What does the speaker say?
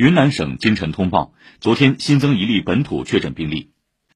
云南省今晨通报昨天新增一例本土确诊病例。